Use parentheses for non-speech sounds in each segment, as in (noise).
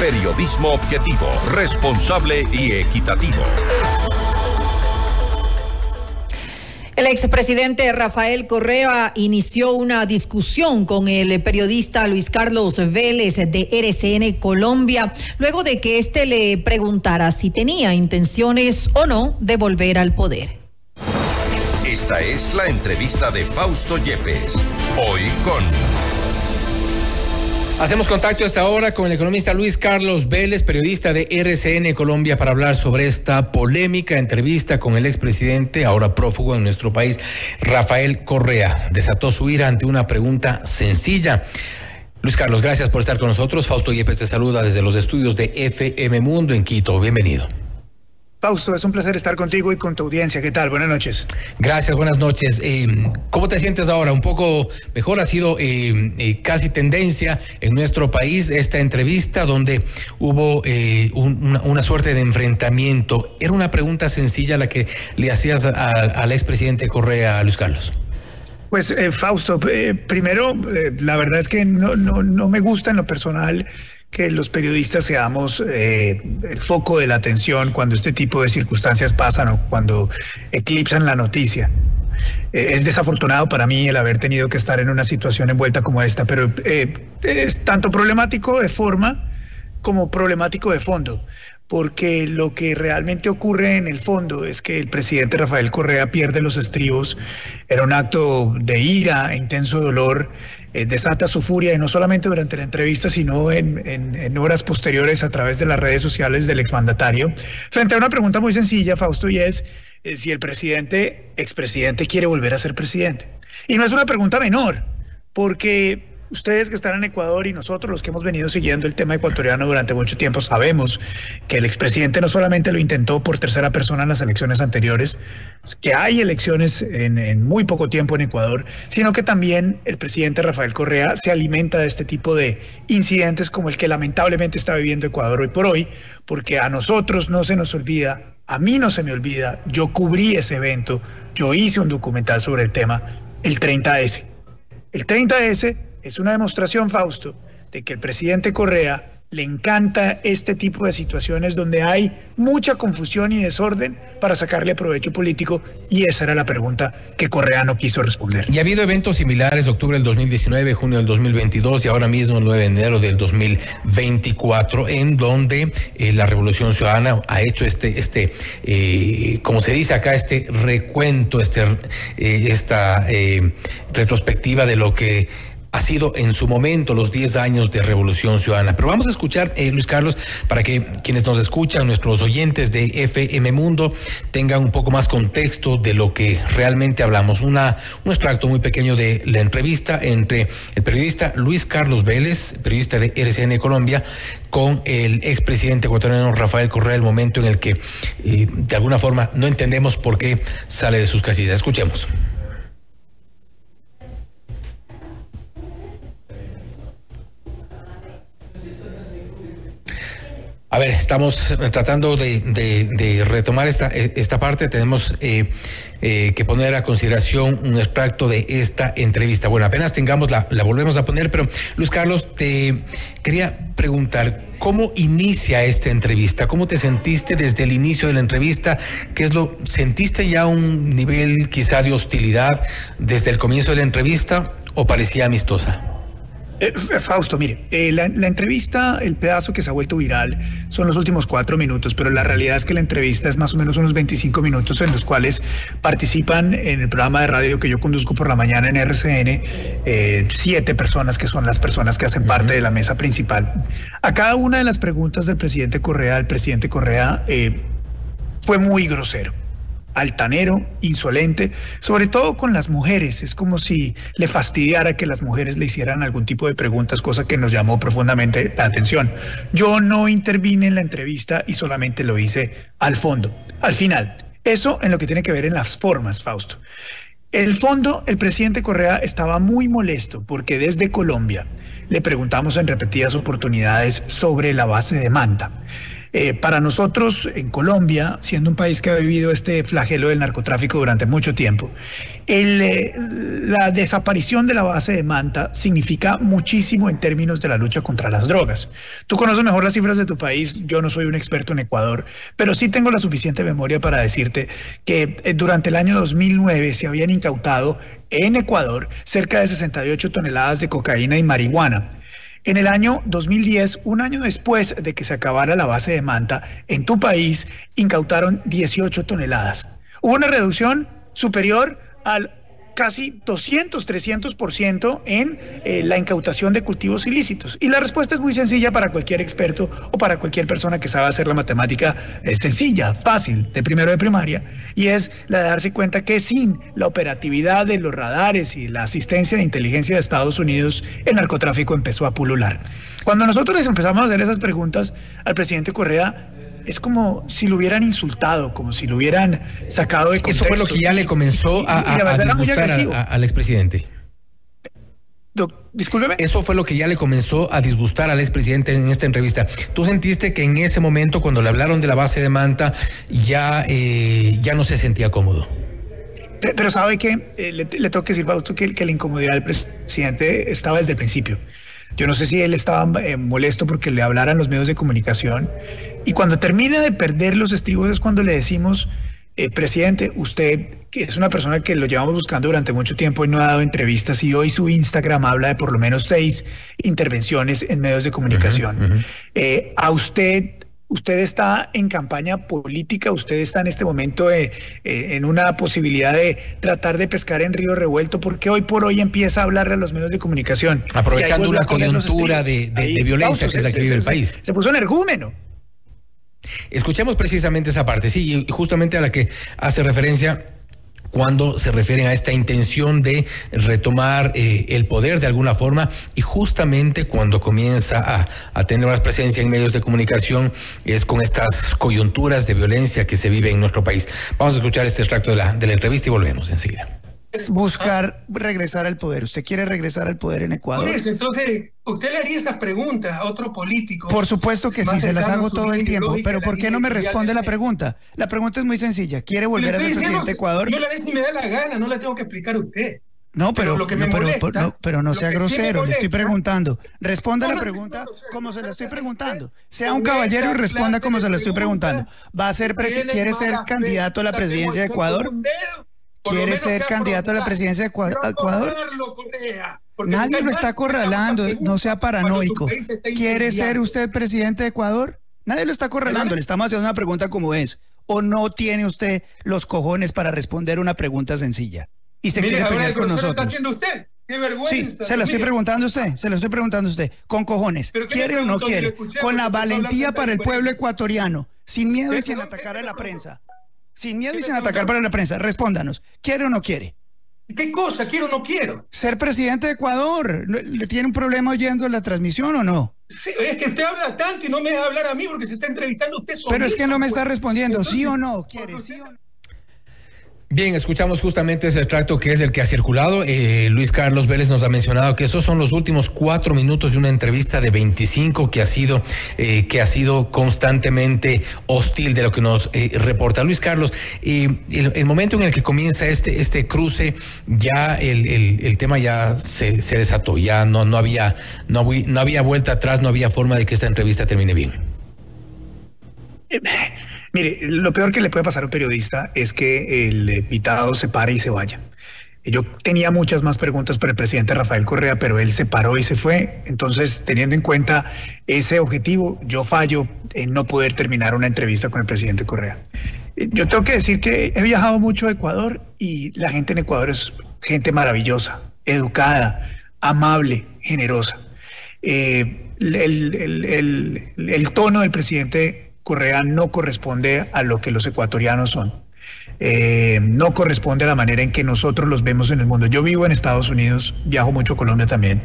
Periodismo objetivo, responsable y equitativo. El expresidente Rafael Correa inició una discusión con el periodista Luis Carlos Vélez de RCN Colombia, luego de que éste le preguntara si tenía intenciones o no de volver al poder. Esta es la entrevista de Fausto Yepes, hoy con... Hacemos contacto esta hora con el economista Luis Carlos Vélez, periodista de RCN Colombia, para hablar sobre esta polémica entrevista con el expresidente, ahora prófugo en nuestro país, Rafael Correa. Desató su ira ante una pregunta sencilla. Luis Carlos, gracias por estar con nosotros. Fausto Yepes te saluda desde los estudios de FM Mundo en Quito. Bienvenido. Fausto, es un placer estar contigo y con tu audiencia. ¿Qué tal? Buenas noches. Gracias, buenas noches. Eh, ¿Cómo te sientes ahora? ¿Un poco mejor? Ha sido eh, eh, casi tendencia en nuestro país esta entrevista donde hubo una, suerte de enfrentamiento. Era una pregunta sencilla la que le hacías al expresidente Correa, Luis Carlos. Pues Fausto, primero, la verdad es que no, no, no me gusta en lo personal que los periodistas seamos eh, el foco de la atención cuando este tipo de circunstancias pasan o cuando eclipsan la noticia. Eh, es desafortunado para mí el haber tenido que estar en una situación envuelta como esta, pero eh, es tanto problemático de forma como problemático de fondo, porque lo que realmente ocurre en el fondo es que el presidente Rafael Correa pierde los estribos, era un acto de ira intenso dolor eh, desata su furia, y no solamente durante la entrevista, sino en, horas posteriores a través de las redes sociales del exmandatario, frente a una pregunta muy sencilla, Fausto, y es eh, si el presidente, expresidente, quiere volver a ser presidente. Y no es una pregunta menor, porque ustedes que están en Ecuador y nosotros los que hemos venido siguiendo el tema ecuatoriano durante mucho tiempo sabemos que el expresidente no solamente lo intentó por tercera persona en las elecciones anteriores, que hay elecciones en, muy poco tiempo en Ecuador, sino que también el presidente Rafael Correa se alimenta de este tipo de incidentes como el que lamentablemente está viviendo Ecuador hoy por hoy, porque a nosotros no se nos olvida, a mí no se me olvida, yo cubrí ese evento, yo hice un documental sobre el tema, el 30S. El 30S es una demostración, Fausto, de que el presidente Correa le encanta este tipo de situaciones donde hay mucha confusión y desorden para sacarle provecho político y esa era la pregunta que Correa no quiso responder. Y ha habido eventos similares, octubre del 2019, junio del 2022 y ahora mismo el 9 de enero del 2024, en donde eh, la Revolución Ciudadana ha hecho este, este eh, como se dice acá, este recuento, este, eh, esta retrospectiva de lo que ha sido en su momento los 10 años de Revolución Ciudadana. Pero vamos a escuchar, eh, Luis Carlos, para que quienes nos escuchan, nuestros oyentes de FM Mundo, tengan un poco más contexto de lo que realmente hablamos. Una, un extracto muy pequeño de la entrevista entre el periodista Luis Carlos Vélez, periodista de RCN Colombia, con el expresidente ecuatoriano Rafael Correa, el momento en el que eh, de alguna forma no entendemos por qué sale de sus casillas. Escuchemos. A ver, estamos tratando de, retomar esta, esta parte. Tenemos eh, eh, que poner a consideración un extracto de esta entrevista. Bueno, apenas tengamos la, la volvemos a poner, pero Luis Carlos, te quería preguntar, ¿cómo inicia esta entrevista? ¿Cómo te sentiste desde el inicio de la entrevista? ¿Qué es lo, sentiste ya un nivel quizá de hostilidad desde el comienzo de la entrevista o parecía amistosa? Eh, Fausto, mire, eh, la, entrevista, el pedazo que se ha vuelto viral, son los últimos cuatro minutos, pero la realidad es que la entrevista es más o menos unos 25 minutos en los cuales participan en el programa de radio que yo conduzco por la mañana en RCN, eh, siete personas que son las personas que hacen parte de la mesa principal. A cada una de las preguntas del presidente Correa, el presidente Correa fue muy grosero altanero, insolente, sobre todo con las mujeres. Es como si le fastidiara que las mujeres le hicieran algún tipo de preguntas, cosa que nos llamó profundamente la atención. Yo no intervine en la entrevista y solamente lo hice al fondo, al final. Eso en lo que tiene que ver en las formas, Fausto. El fondo, el presidente Correa estaba muy molesto porque desde Colombia le preguntamos en repetidas oportunidades sobre la base de Manta. Eh, para nosotros en Colombia, siendo un país que ha vivido este flagelo del narcotráfico durante mucho tiempo, eh, la desaparición de la base de Manta significa muchísimo en términos de la lucha contra las drogas. Tú conoces mejor las cifras de tu país, yo no soy un experto en Ecuador, pero sí tengo la suficiente memoria para decirte que eh, durante el año 2009 se habían incautado en Ecuador cerca de 68 toneladas de cocaína y marihuana. En el año 2010, un año después de que se acabara la base de Manta, en tu país incautaron 18 toneladas. Hubo una reducción superior al casi 200, 300% en eh, la incautación de cultivos ilícitos. Y la respuesta es muy sencilla para cualquier experto o para cualquier persona que sabe hacer la matemática eh, sencilla, fácil, de primero de primaria, y es la de darse cuenta que sin la operatividad de los radares y la asistencia de inteligencia de Estados Unidos, el narcotráfico empezó a pulular. Cuando nosotros les empezamos a hacer esas preguntas al presidente Correa, es como si lo hubieran insultado, como si lo hubieran sacado de contexto. Eso fue lo que ya le comenzó a, disgustar al expresidente. Discúlpeme. Eso fue lo que ya le comenzó a disgustar al expresidente en esta entrevista. ¿Tú sentiste que en ese momento, cuando le hablaron de la base de Manta, ya, eh, ya no se sentía cómodo? Pero sabe que eh, le, tengo que decir, Fausto, que, que la incomodidad del presidente estaba desde el principio. Yo no sé si él estaba eh, molesto porque le hablaran los medios de comunicación. Y cuando termina de perder los estribos es cuando le decimos, eh, presidente, usted que es una persona que lo llevamos buscando durante mucho tiempo y no ha dado entrevistas y hoy su Instagram habla de por lo menos seis intervenciones en medios de comunicación. Eh, a usted usted está en campaña política, usted está en este momento eh, eh, en una posibilidad de tratar de pescar en río revuelto, porque hoy por hoy empieza a hablarle a los medios de comunicación. Aprovechando una coyuntura de, violencia que es la que vive el país. Se, puso energúmeno. Escuchemos precisamente esa parte, sí, y justamente a la que hace referencia cuando se refieren a esta intención de retomar eh, el poder de alguna forma y justamente cuando comienza a, tener más presencia en medios de comunicación es con estas coyunturas de violencia que se vive en nuestro país. Vamos a escuchar este extracto de la, de la entrevista y volvemos enseguida buscar regresar al poder. ¿Usted quiere regresar al poder en Ecuador? entonces, ¿usted le haría estas preguntas a otro político? Por supuesto que sí, se las hago todo el tiempo. Pero ¿por qué no me responde la pregunta? La pregunta es muy sencilla. ¿Quiere volver a ser presidente de Ecuador? Yo la vez ni me da la gana, no la tengo que explicar a usted. No, pero, no, pero, no, sea grosero, le estoy preguntando. Responda la pregunta como se la estoy preguntando. Sea un caballero y responda como se la estoy preguntando. ¿Va a ser quiere ser candidato a la presidencia de Ecuador? ¿Quiere ser candidato a la presidencia de Ecuador? Nadie lo está acorralando, no sea paranoico. ¿Quiere ser usted presidente de Ecuador? Nadie lo está acorralando, le estamos haciendo una pregunta como es. ¿O no tiene usted los cojones para responder una pregunta sencilla? Y se quiere pelear con nosotros. usted? ¡Qué vergüenza! Sí, se lo estoy preguntando a usted, se lo estoy preguntando a usted. Con cojones. ¿Quiere o no quiere? Con la valentía para el pueblo ecuatoriano, sin miedo y sin atacar a la prensa. Sin miedo y sin atacar para la prensa, respóndanos. ¿Quiere o no quiere? ¿Qué cosa? ¿Quiero o no quiero? Ser presidente de Ecuador. ¿Le tiene un problema oyendo la transmisión o no? Sí, es que usted habla tanto y no me deja hablar a mí porque se está entrevistando usted solo. Pero es que no me está respondiendo, ¿sí o no? ¿Quiere? ¿Sí o no? Bien, escuchamos justamente ese extracto que es el que ha circulado. Eh, Luis Carlos Vélez nos ha mencionado que esos son los últimos cuatro minutos de una entrevista de 25 que ha sido, eh, que ha sido constantemente hostil de lo que nos eh, reporta Luis Carlos. El, el, momento en el que comienza este, este cruce, ya el, el, tema ya se, se, desató, ya no, no, había, no, no había vuelta atrás, no había forma de que esta entrevista termine bien. Mire, lo peor que le puede pasar a un periodista es que el invitado se pare y se vaya. Yo tenía muchas más preguntas para el presidente Rafael Correa, pero él se paró y se fue. Entonces, teniendo en cuenta ese objetivo, yo fallo en no poder terminar una entrevista con el presidente Correa. Yo tengo que decir que he viajado mucho a Ecuador y la gente en Ecuador es gente maravillosa, educada, amable, generosa. Eh, el tono del presidente Correa no corresponde a lo que los ecuatorianos son. Eh, no corresponde a la manera en que nosotros los vemos en el mundo. Yo vivo en Estados Unidos, viajo mucho a Colombia también,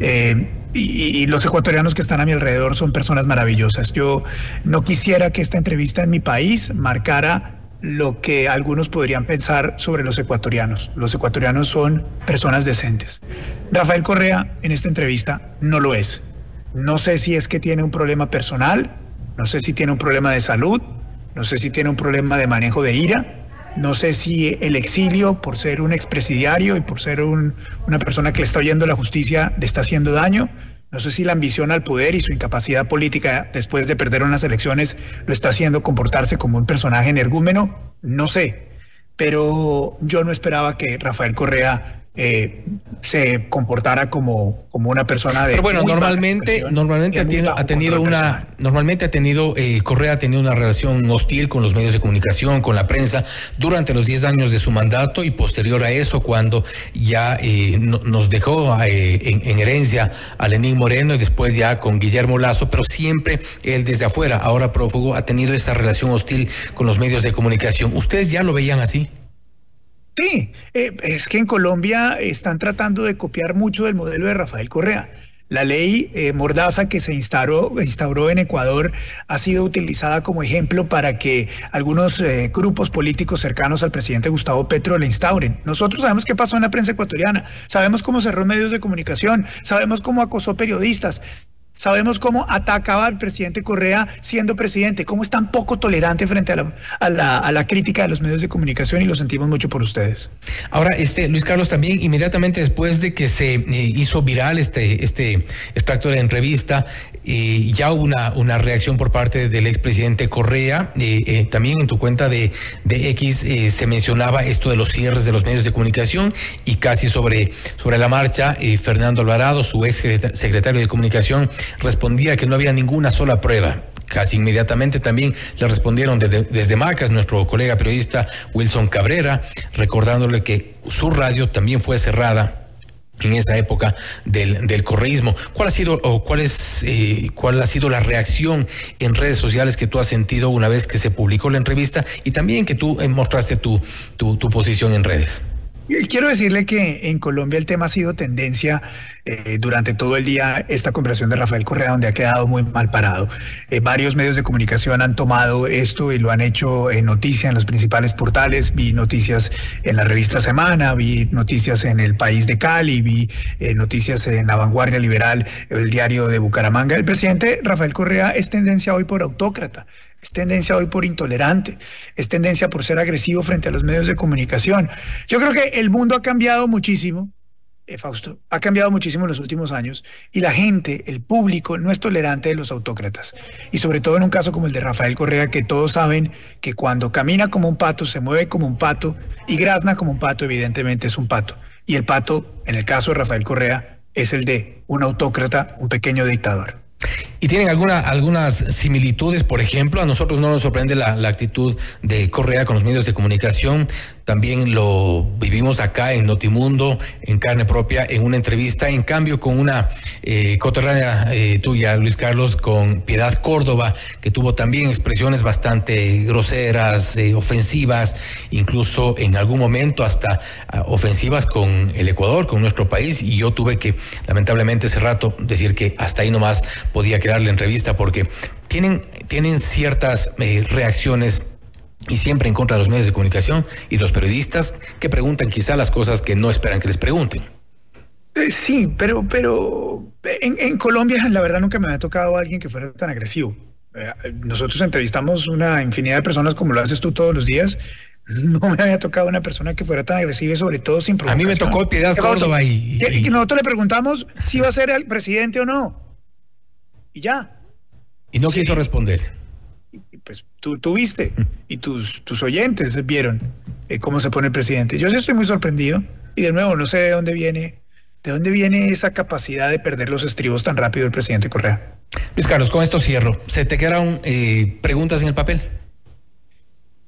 eh, y, los ecuatorianos que están a mi alrededor son personas maravillosas. Yo no quisiera que esta entrevista en mi país marcara lo que algunos podrían pensar sobre los ecuatorianos. Los ecuatorianos son personas decentes. Rafael Correa en esta entrevista no lo es. No sé si es que tiene un problema personal, no sé si tiene un problema de salud, no sé si tiene un problema de manejo de ira, no sé si el exilio, por ser un expresidiario y por ser una persona que le está oyendo la justicia, le está haciendo daño. No sé si la ambición al poder y su incapacidad política después de perder unas elecciones lo está haciendo comportarse como un personaje energúmeno. No sé. Pero yo no esperaba que Rafael Correa eh, se comportara como, como una persona de. Pero bueno, normalmente, normalmente ha tenido, ha tenido una, normalmente ha tenido, eh, Correa ha tenido una relación hostil con los medios de comunicación, con la prensa, durante los 10 años de su mandato y posterior a eso, cuando ya eh, nos dejó en, en, herencia a Lenín Moreno y después ya con Guillermo Lazo, pero siempre él desde afuera, ahora prófugo, ha tenido esa relación hostil con los medios de comunicación. ¿Ustedes ya lo veían así? Sí, eh, es que en Colombia están tratando de copiar mucho del modelo de Rafael Correa. La ley eh, Mordaza que se instauró, instauró en Ecuador ha sido utilizada como ejemplo para que algunos eh, grupos políticos cercanos al presidente Gustavo Petro le instauren. Nosotros sabemos qué pasó en la prensa ecuatoriana, sabemos cómo cerró medios de comunicación, sabemos cómo acosó periodistas, Sabemos cómo atacaba al presidente Correa siendo presidente, cómo es tan poco tolerante frente a la, a la, crítica de los medios de comunicación y lo sentimos mucho por ustedes. Ahora, este Luis Carlos, también inmediatamente después de que se eh, hizo viral este, este extracto de la entrevista, eh, ya hubo una, una reacción por parte del expresidente Correa. Eh, también en tu cuenta de, de X se mencionaba esto de los cierres de los medios de comunicación y casi sobre, sobre la marcha, Fernando Alvarado, su ex secretario de comunicación, respondía que no había ninguna sola prueba. Casi inmediatamente también le respondieron desde, Macas, nuestro colega periodista Wilson Cabrera, recordándole que su radio también fue cerrada en esa época del, del correísmo. ¿Cuál ha sido o cuál es eh, cuál ha sido la reacción en redes sociales que tú has sentido una vez que se publicó la entrevista y también que tú eh, mostraste tu, tu posición en redes? Quiero decirle que en Colombia el tema ha sido tendencia eh, durante todo el día, esta conversación de Rafael Correa, donde ha quedado muy mal parado. Eh, varios medios de comunicación han tomado esto y lo han hecho en noticia en los principales portales. Vi noticias en la revista Semana, vi noticias en El País de Cali, vi eh, noticias en La Vanguardia Liberal, el diario de Bucaramanga. El presidente Rafael Correa es tendencia hoy por autócrata. Es tendencia hoy por intolerante, es tendencia por ser agresivo frente a los medios de comunicación. Yo creo que el mundo ha cambiado muchísimo, eh, Fausto, ha cambiado muchísimo en los últimos años y la gente, el público, no es tolerante de los autócratas. Y sobre todo en un caso como el de Rafael Correa, que todos saben que cuando camina como un pato, se mueve como un pato y grazna como un pato, evidentemente es un pato. Y el pato, en el caso de Rafael Correa, es el de un autócrata, un pequeño dictador. Y tienen alguna, algunas similitudes, por ejemplo, a nosotros no nos sorprende la, actitud de Correa con los medios de comunicación, también lo vivimos acá en Notimundo, en carne propia, en una entrevista, en cambio con una eh, eh, tuya, Luis Carlos, con Piedad Córdoba, que tuvo también expresiones bastante groseras, eh, ofensivas, incluso en algún momento hasta ah, ofensivas con el Ecuador, con nuestro país, y yo tuve que, lamentablemente, ese rato decir que hasta ahí nomás podía quedar la entrevista porque tienen, tienen ciertas eh, reacciones y siempre en contra de los medios de comunicación y de los periodistas que preguntan quizá las cosas que no esperan que les pregunten. Eh, sí, pero, pero en, Colombia (laughs) la verdad nunca me había tocado alguien que fuera tan agresivo. Eh, nosotros entrevistamos una infinidad de personas como lo haces tú todos los días. (laughs) No me había tocado una persona que fuera tan agresiva y sobre todo sin A mí me tocó Piedad Córdoba y, y, y, nosotros le preguntamos si iba a ser el presidente o no. Y ya. Y no quiso responder pues tú, tuviste y tus, tus oyentes vieron eh, cómo se pone el presidente. Yo sí estoy muy sorprendido y de nuevo no sé de dónde viene, de dónde viene esa capacidad de perder los estribos tan rápido el presidente Correa. Luis Carlos, con esto cierro. ¿Se te quedaron eh, preguntas en el papel?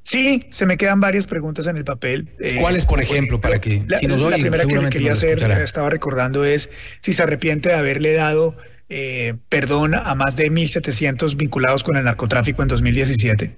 Sí, se me quedan varias preguntas en el papel. Eh, ¿Cuáles, por ejemplo, para que la, si nos la primera que quería hacer, estaba recordando es si se arrepiente de haberle dado eh, perdón a más de 1.700 vinculados con el narcotráfico en 2017.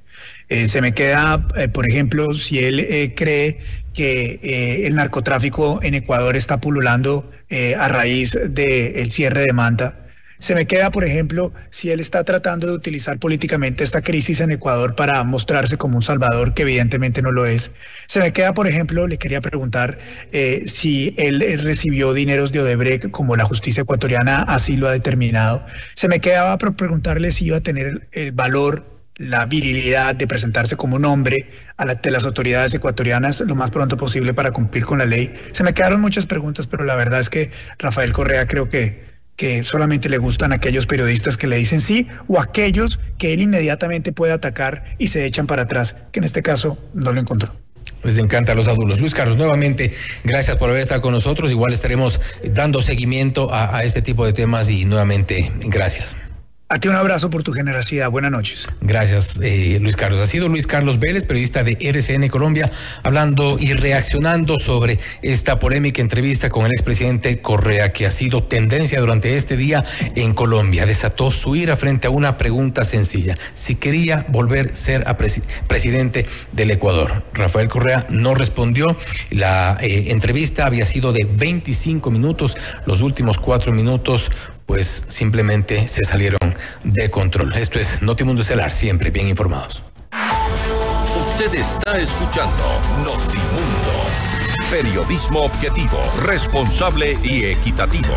Eh, se me queda, eh, por ejemplo, si él cree que el narcotráfico en Ecuador está pululando a raíz del cierre de Manta. Se me queda, por ejemplo, si él está tratando de utilizar políticamente esta crisis en Ecuador para mostrarse como un salvador, que evidentemente no lo es. Se me queda, por ejemplo, le quería preguntar eh, si él, recibió dineros de Odebrecht, como la justicia ecuatoriana así lo ha determinado. Se me quedaba por preguntarle si iba a tener el valor la virilidad de presentarse como un hombre ante las autoridades ecuatorianas lo más pronto posible para cumplir con la ley. Se me quedaron muchas preguntas, pero la verdad es que Rafael Correa creo que que solamente le gustan aquellos periodistas que le dicen sí o aquellos que él inmediatamente puede atacar y se echan para atrás, que en este caso no lo encontró. Les encanta a los adultos. Luis Carlos, nuevamente, gracias por haber estado con nosotros. Igual estaremos dando seguimiento a este tipo de temas y nuevamente, gracias. A ti un abrazo por tu generosidad. Buenas noches. Gracias, eh, Luis Carlos. Ha sido Luis Carlos Vélez, periodista de RCN Colombia, hablando y reaccionando sobre esta polémica entrevista con el expresidente Correa, que ha sido tendencia durante este día en Colombia. Desató su ira frente a una pregunta sencilla: si quería volver a ser presidente del Ecuador. Rafael Correa no respondió. La eh, entrevista había sido de 25 minutos. Los últimos cuatro minutos pues simplemente se salieron de control. Esto es Notimundo Estelar, siempre bien informados. Usted está escuchando Notimundo, periodismo objetivo, responsable y equitativo.